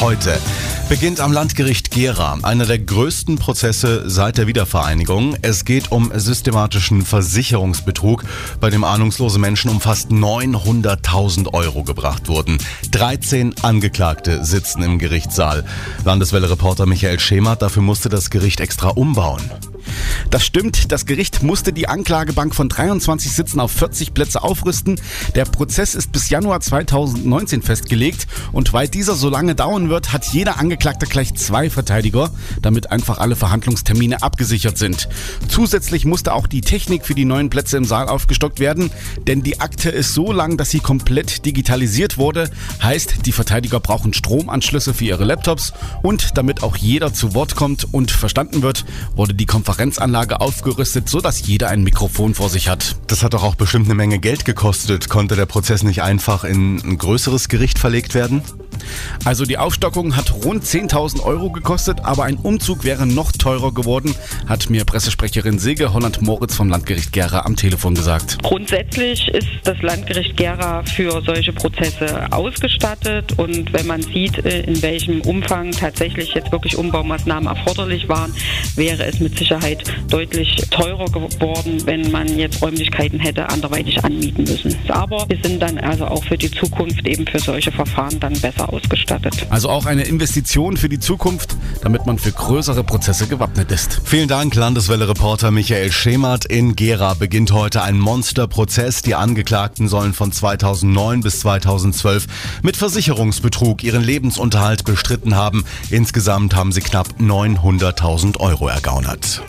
heute beginnt am Landgericht Gera einer der größten Prozesse seit der Wiedervereinigung. Es geht um systematischen Versicherungsbetrug, bei dem ahnungslose Menschen um fast 900.000 Euro gebracht wurden. 13 Angeklagte sitzen im Gerichtssaal. Landeswelle-Reporter Michael Schemert, dafür musste das Gericht extra umbauen. Das stimmt, das Gericht musste die Anklagebank von 23 Sitzen auf 40 Plätze aufrüsten. Der Prozess ist bis Januar 2019 festgelegt und weil dieser so lange dauern wird, hat jeder Angeklagte gleich zwei Verteidiger, damit einfach alle Verhandlungstermine abgesichert sind. Zusätzlich musste auch die Technik für die neuen Plätze im Saal aufgestockt werden, denn die Akte ist so lang, dass sie komplett digitalisiert wurde. Heißt, die Verteidiger brauchen Stromanschlüsse für ihre Laptops und damit auch jeder zu Wort kommt und verstanden wird, wurde die Konferenzanlage aufgerüstet, sodass jeder ein Mikrofon vor sich hat. Das hat doch auch bestimmt eine Menge Geld gekostet. Konnte der Prozess nicht einfach in ein größeres Gericht verlegt werden? Also die Aufstockung hat rund 10.000 Euro gekostet, aber ein Umzug wäre noch teurer geworden, hat mir Pressesprecherin Silke Holland-Moritz vom Landgericht Gera am Telefon gesagt. Grundsätzlich ist das Landgericht Gera für solche Prozesse ausgestattet und wenn man sieht, äh, in welchem Umfang tatsächlich jetzt wirklich Umbaumaßnahmen erforderlich waren, wäre es mit Sicherheit deutlich teurer geworden, wenn man jetzt Räumlichkeiten hätte anderweitig anmieten müssen. Aber wir sind dann also auch für die Zukunft eben für solche Verfahren dann besser ausgestattet. Also auch eine Investition für die Zukunft, damit man für größere Prozesse gewappnet ist. Vielen Dank, Landeswelle-Reporter Michael Schemert. In Gera beginnt heute ein Monsterprozess. Die Angeklagten sollen von 2009 bis 2012 mit Versicherungsbetrug ihren Lebensunterhalt bestritten haben. Insgesamt haben sie knapp 900.000 Euro ergaunert.